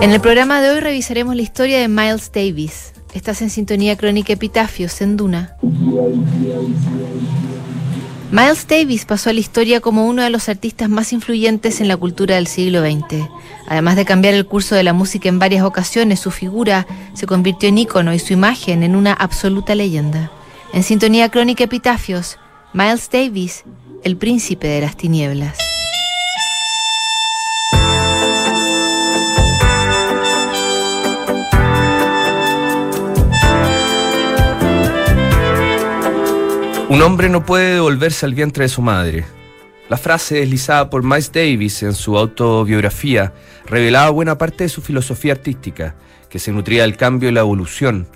En el programa de hoy revisaremos la historia de Miles Davis. Estás en sintonía crónica Epitafios en Duna. Miles Davis pasó a la historia como uno de los artistas más influyentes en la cultura del siglo XX. Además de cambiar el curso de la música en varias ocasiones, su figura se convirtió en ícono y su imagen en una absoluta leyenda. En sintonía crónica Epitafios, Miles Davis, el príncipe de las tinieblas. Un hombre no puede devolverse al vientre de su madre. La frase deslizada por Miles Davis en su autobiografía revelaba buena parte de su filosofía artística, que se nutría del cambio y la evolución.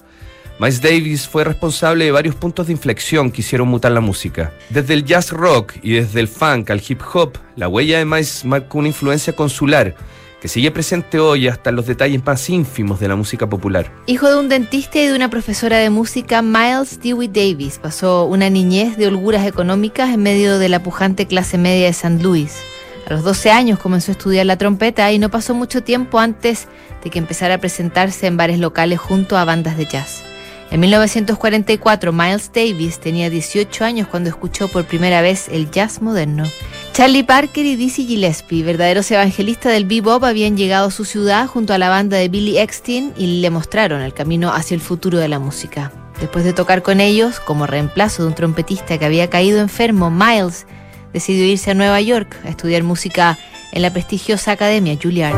Miles Davis fue responsable de varios puntos de inflexión que hicieron mutar la música. Desde el jazz rock y desde el funk al hip hop, la huella de Miles marcó una influencia consular que sigue presente hoy hasta los detalles más ínfimos de la música popular. Hijo de un dentista y de una profesora de música, Miles Dewey Davis pasó una niñez de holguras económicas en medio de la pujante clase media de San Luis. A los 12 años comenzó a estudiar la trompeta y no pasó mucho tiempo antes de que empezara a presentarse en bares locales junto a bandas de jazz. En 1944, Miles Davis tenía 18 años cuando escuchó por primera vez el jazz moderno. Charlie Parker y Dizzy Gillespie, verdaderos evangelistas del bebop, habían llegado a su ciudad junto a la banda de Billy Eckstein y le mostraron el camino hacia el futuro de la música. Después de tocar con ellos, como reemplazo de un trompetista que había caído enfermo, Miles decidió irse a Nueva York a estudiar música en la prestigiosa academia Juilliard.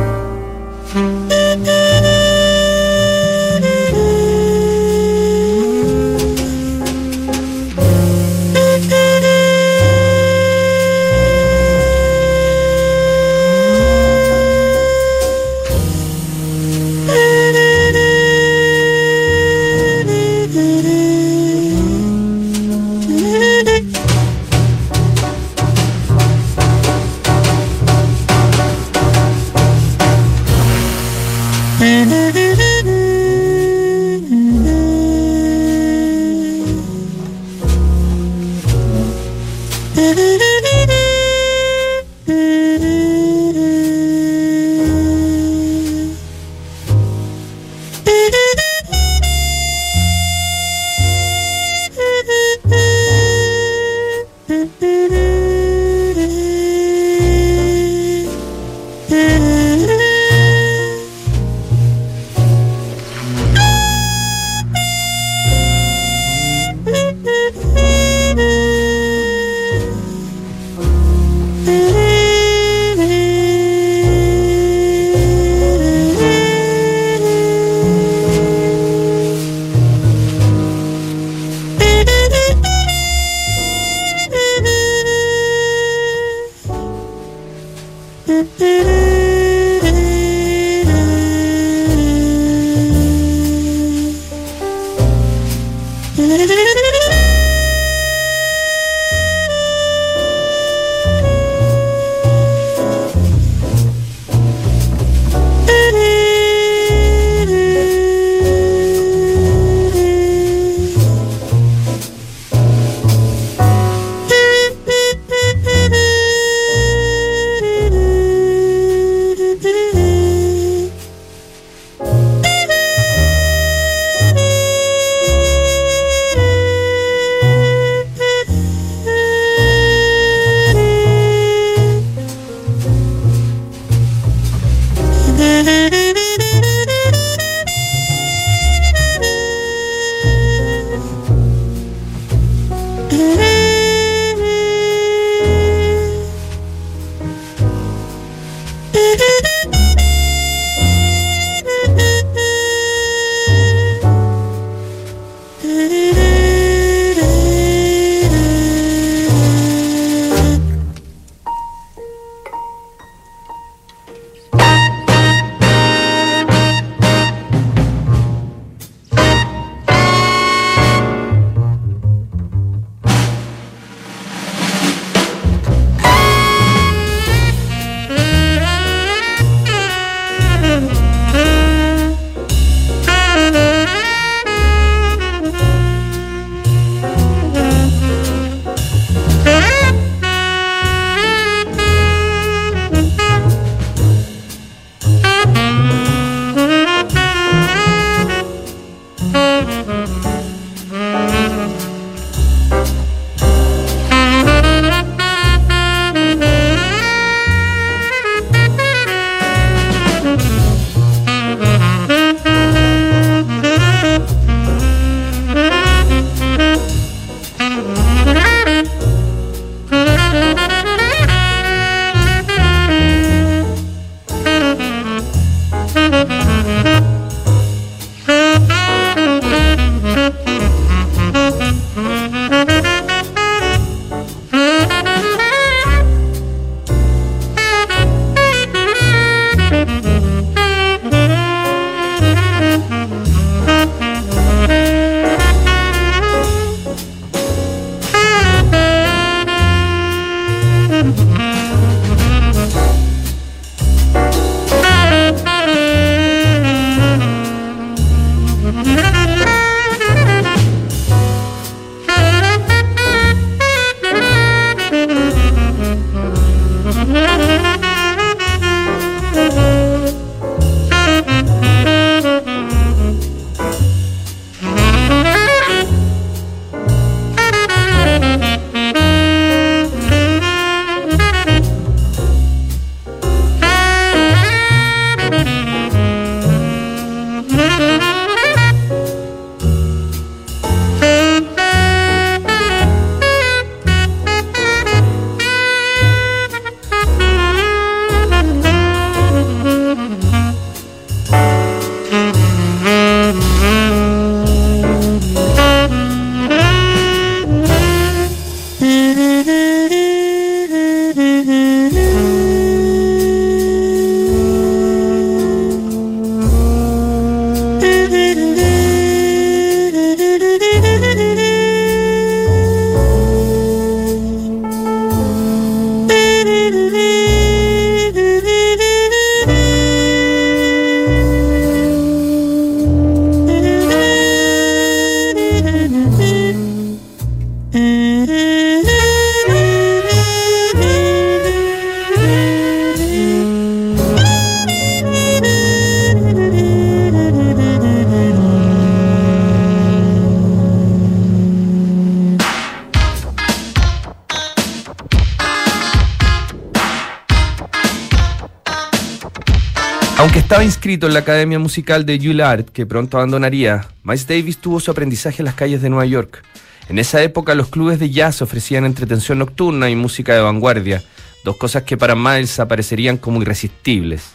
Inscrito en la Academia Musical de Juilliard, que pronto abandonaría, Miles Davis tuvo su aprendizaje en las calles de Nueva York. En esa época los clubes de jazz ofrecían entretención nocturna y música de vanguardia, dos cosas que para Miles aparecerían como irresistibles.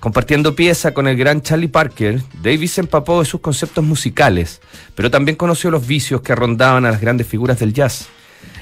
Compartiendo pieza con el gran Charlie Parker, Davis se empapó de sus conceptos musicales, pero también conoció los vicios que rondaban a las grandes figuras del jazz.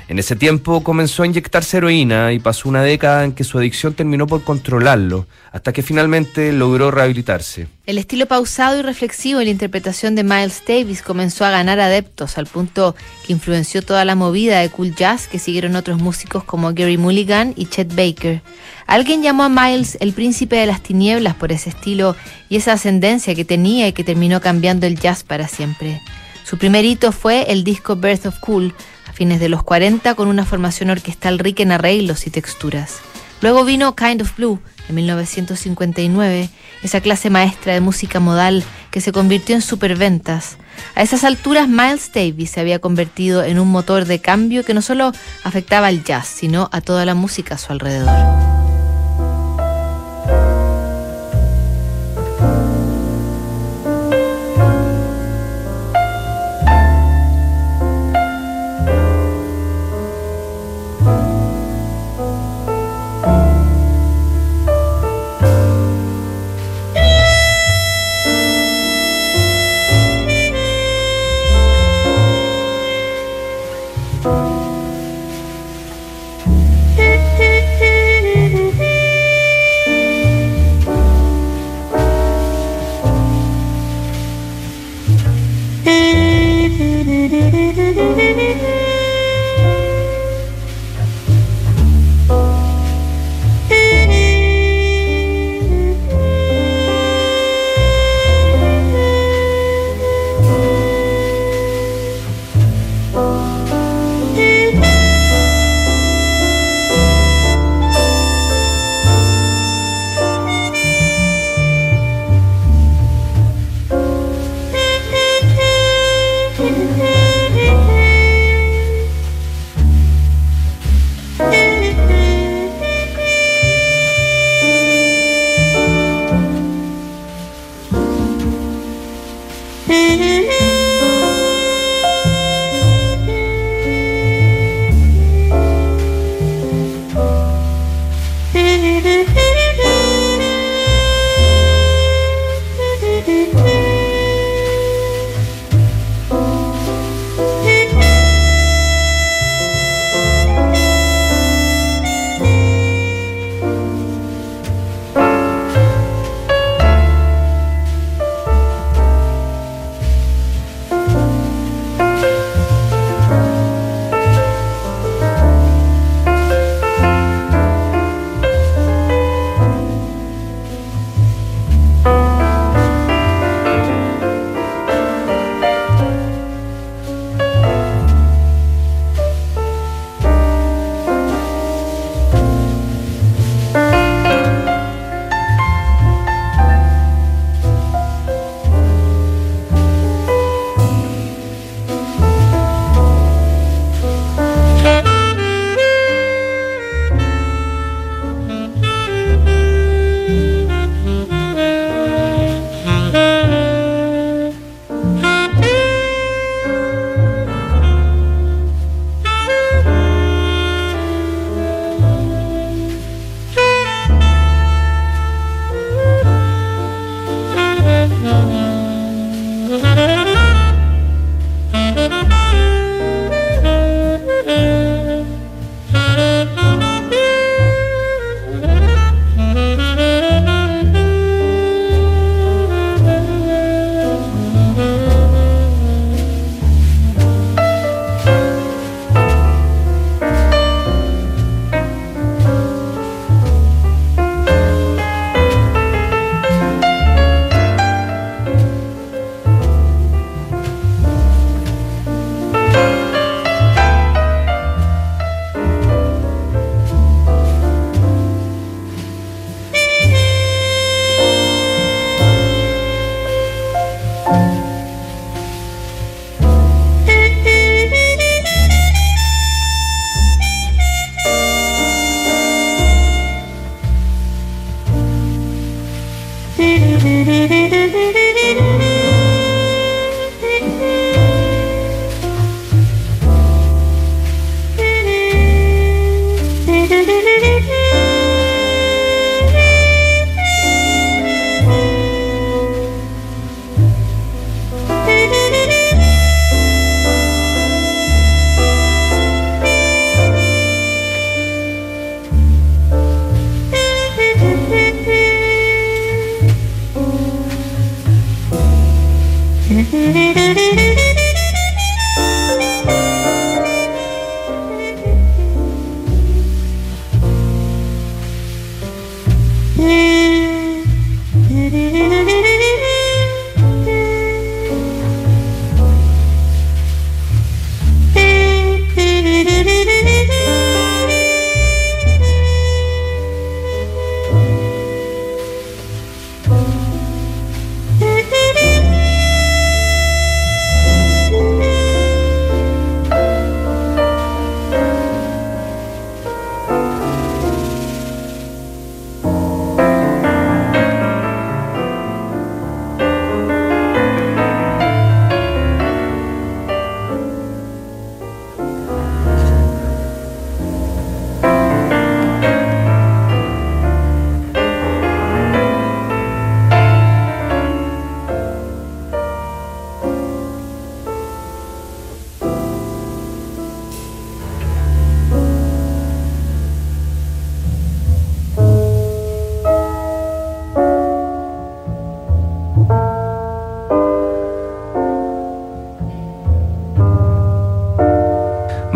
En ese tiempo comenzó a inyectarse heroína y pasó una década en que su adicción terminó por controlarlo, hasta que finalmente logró rehabilitarse. El estilo pausado y reflexivo en la interpretación de Miles Davis comenzó a ganar adeptos al punto que influenció toda la movida de cool jazz que siguieron otros músicos como Gary Mulligan y Chet Baker. Alguien llamó a Miles el príncipe de las tinieblas por ese estilo y esa ascendencia que tenía y que terminó cambiando el jazz para siempre. Su primer hito fue el disco Birth of Cool, fines de los 40 con una formación orquestal rica en arreglos y texturas. Luego vino Kind of Blue en 1959, esa clase maestra de música modal que se convirtió en superventas. A esas alturas Miles Davis se había convertido en un motor de cambio que no solo afectaba al jazz, sino a toda la música a su alrededor.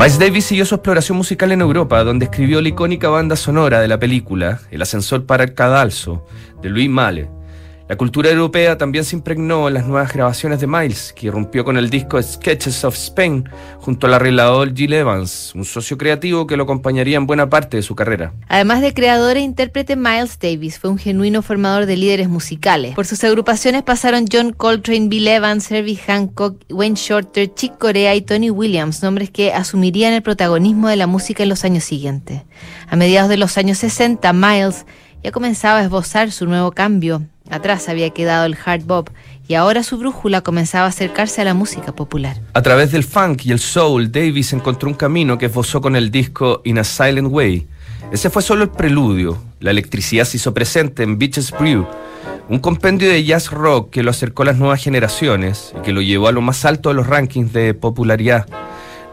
Miles Davis siguió su exploración musical en Europa, donde escribió la icónica banda sonora de la película El ascensor para el cadalso, de Louis Malle. La cultura europea también se impregnó en las nuevas grabaciones de Miles, que irrumpió con el disco Sketches of Spain junto al arreglador Gil Evans, un socio creativo que lo acompañaría en buena parte de su carrera. Además de creador e intérprete, Miles Davis fue un genuino formador de líderes musicales. Por sus agrupaciones pasaron John Coltrane, Bill Evans, Herbie Hancock, Wayne Shorter, Chick Corea y Tony Williams, nombres que asumirían el protagonismo de la música en los años siguientes. A mediados de los años 60, Miles ya comenzaba a esbozar su nuevo cambio. Atrás había quedado el hard bop y ahora su brújula comenzaba a acercarse a la música popular. A través del funk y el soul, Davis encontró un camino que esbozó con el disco In a Silent Way. Ese fue solo el preludio. La electricidad se hizo presente en Beaches Brew, un compendio de jazz rock que lo acercó a las nuevas generaciones y que lo llevó a lo más alto de los rankings de popularidad.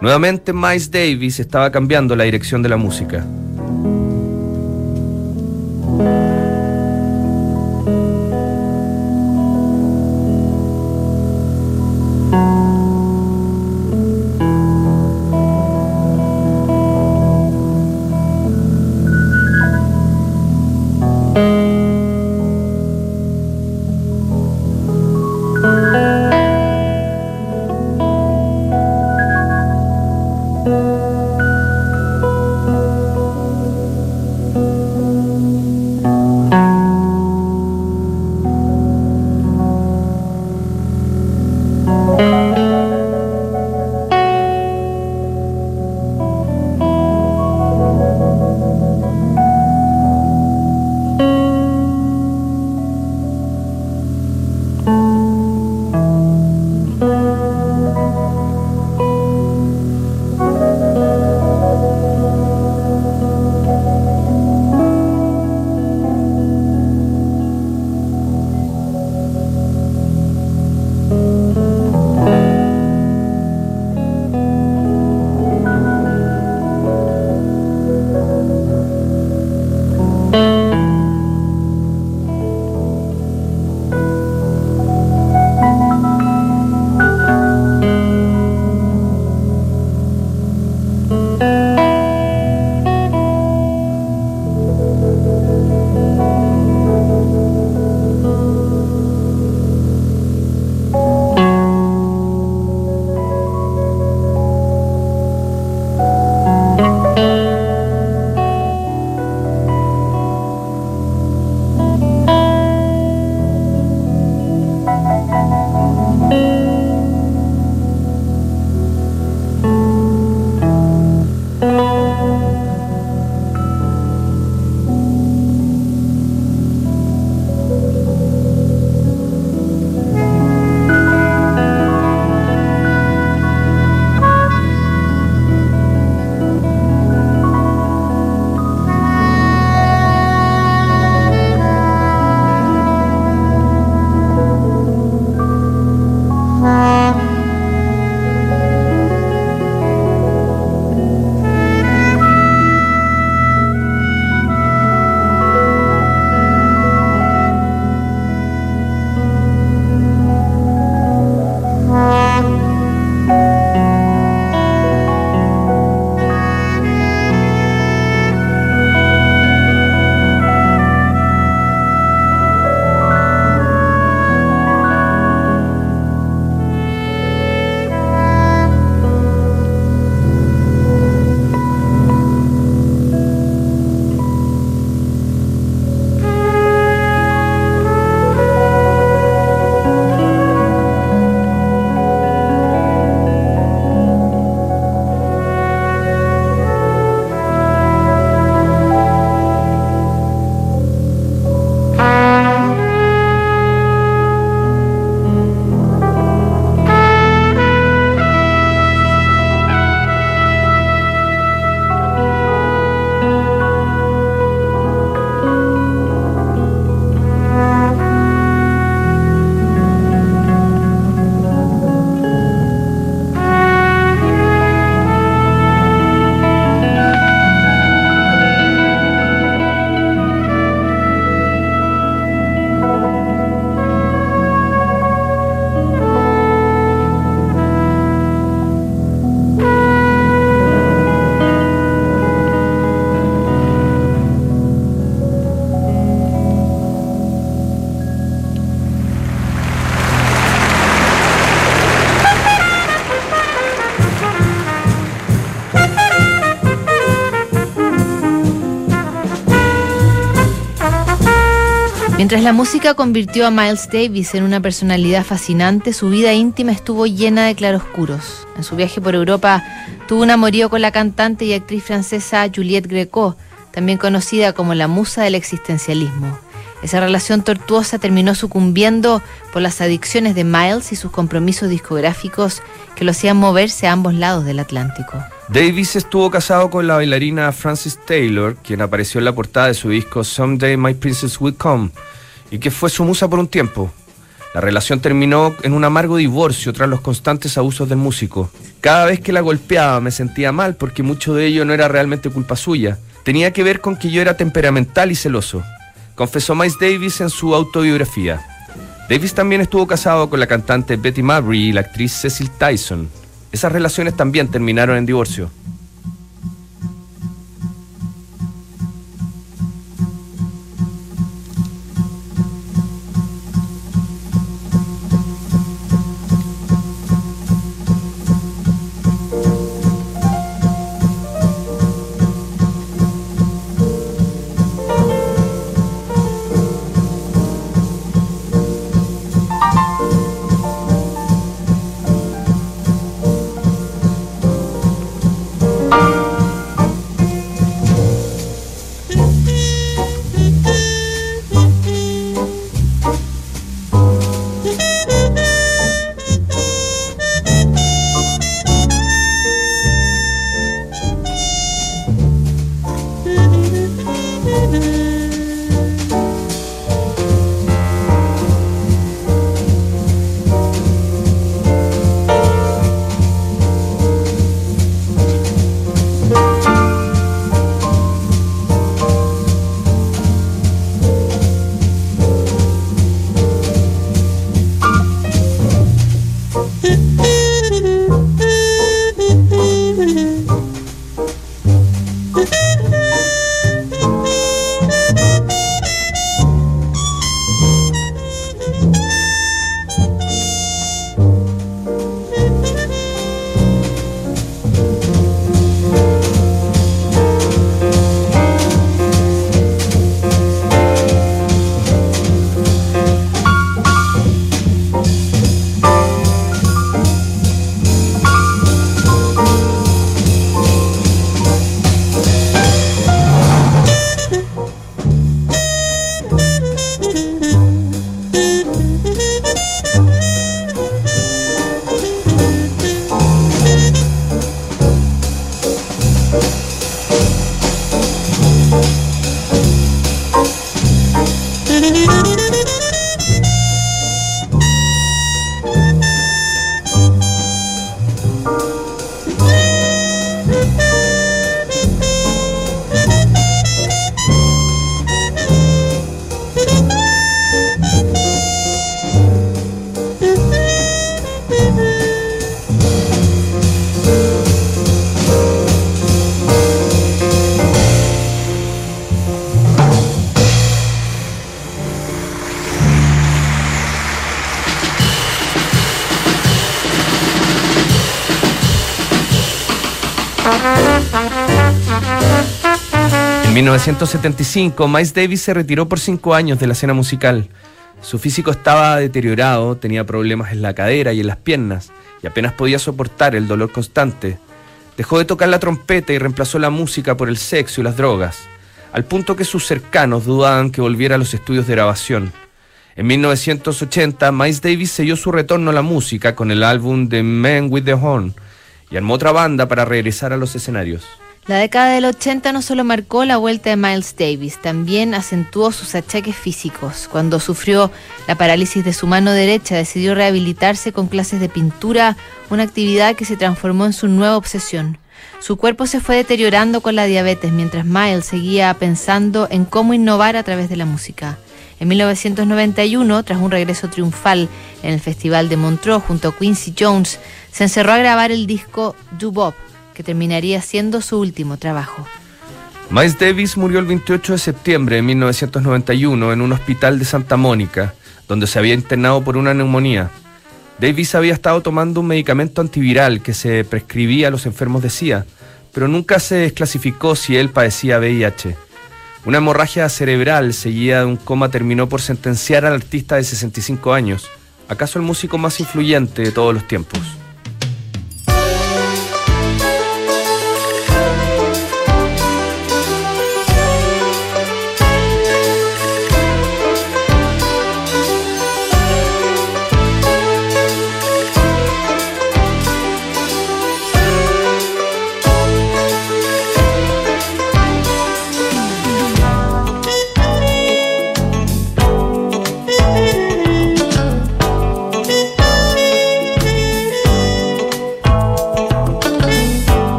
Nuevamente Miles Davis estaba cambiando la dirección de la música. Mientras la música convirtió a Miles Davis en una personalidad fascinante, su vida íntima estuvo llena de claroscuros. En su viaje por Europa tuvo un amorío con la cantante y actriz francesa Juliette Greco, también conocida como la musa del existencialismo. Esa relación tortuosa terminó sucumbiendo por las adicciones de Miles y sus compromisos discográficos que lo hacían moverse a ambos lados del Atlántico. Davis estuvo casado con la bailarina Frances Taylor, quien apareció en la portada de su disco Someday My Princess Will Come, y que fue su musa por un tiempo. La relación terminó en un amargo divorcio tras los constantes abusos del músico. Cada vez que la golpeaba me sentía mal porque mucho de ello no era realmente culpa suya. Tenía que ver con que yo era temperamental y celoso, confesó Miles Davis en su autobiografía. Davis también estuvo casado con la cantante Betty Mabry y la actriz Cecil Tyson. Esas relaciones también terminaron en divorcio. 1975, Miles Davis se retiró por cinco años de la escena musical. Su físico estaba deteriorado, tenía problemas en la cadera y en las piernas, y apenas podía soportar el dolor constante. Dejó de tocar la trompeta y reemplazó la música por el sexo y las drogas, al punto que sus cercanos dudaban que volviera a los estudios de grabación. En 1980, Miles Davis selló su retorno a la música con el álbum The Man with the Horn, y armó otra banda para regresar a los escenarios. La década del 80 no solo marcó la vuelta de Miles Davis, también acentuó sus achaques físicos. Cuando sufrió la parálisis de su mano derecha, decidió rehabilitarse con clases de pintura, una actividad que se transformó en su nueva obsesión. Su cuerpo se fue deteriorando con la diabetes mientras Miles seguía pensando en cómo innovar a través de la música. En 1991, tras un regreso triunfal en el Festival de Montreux junto a Quincy Jones, se encerró a grabar el disco Do Bob, que terminaría siendo su último trabajo. Miles Davis murió el 28 de septiembre de 1991 en un hospital de Santa Mónica, donde se había internado por una neumonía. Davis había estado tomando un medicamento antiviral que se prescribía a los enfermos de SIDA, pero nunca se desclasificó si él padecía VIH. Una hemorragia cerebral seguida de un coma terminó por sentenciar al artista de 65 años, acaso el músico más influyente de todos los tiempos.